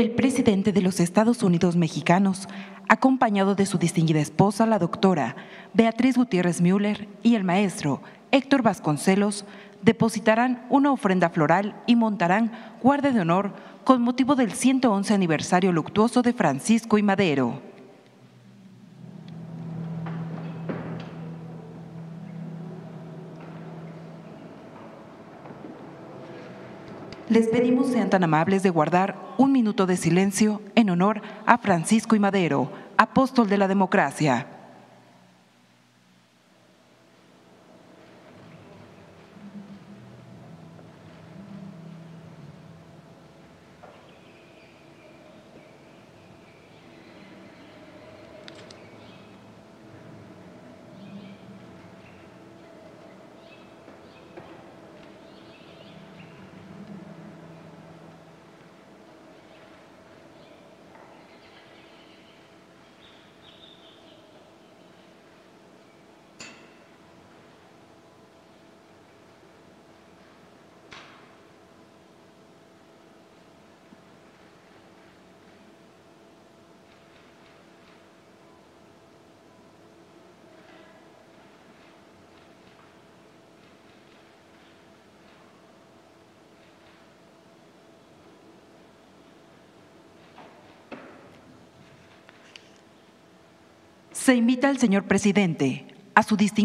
El presidente de los Estados Unidos mexicanos, acompañado de su distinguida esposa, la doctora Beatriz Gutiérrez Müller, y el maestro Héctor Vasconcelos, depositarán una ofrenda floral y montarán guardia de honor con motivo del 111 aniversario luctuoso de Francisco y Madero. Les pedimos sean tan amables de guardar un minuto de silencio en honor a Francisco y Madero, apóstol de la democracia. Se invita al señor presidente, a su distinguido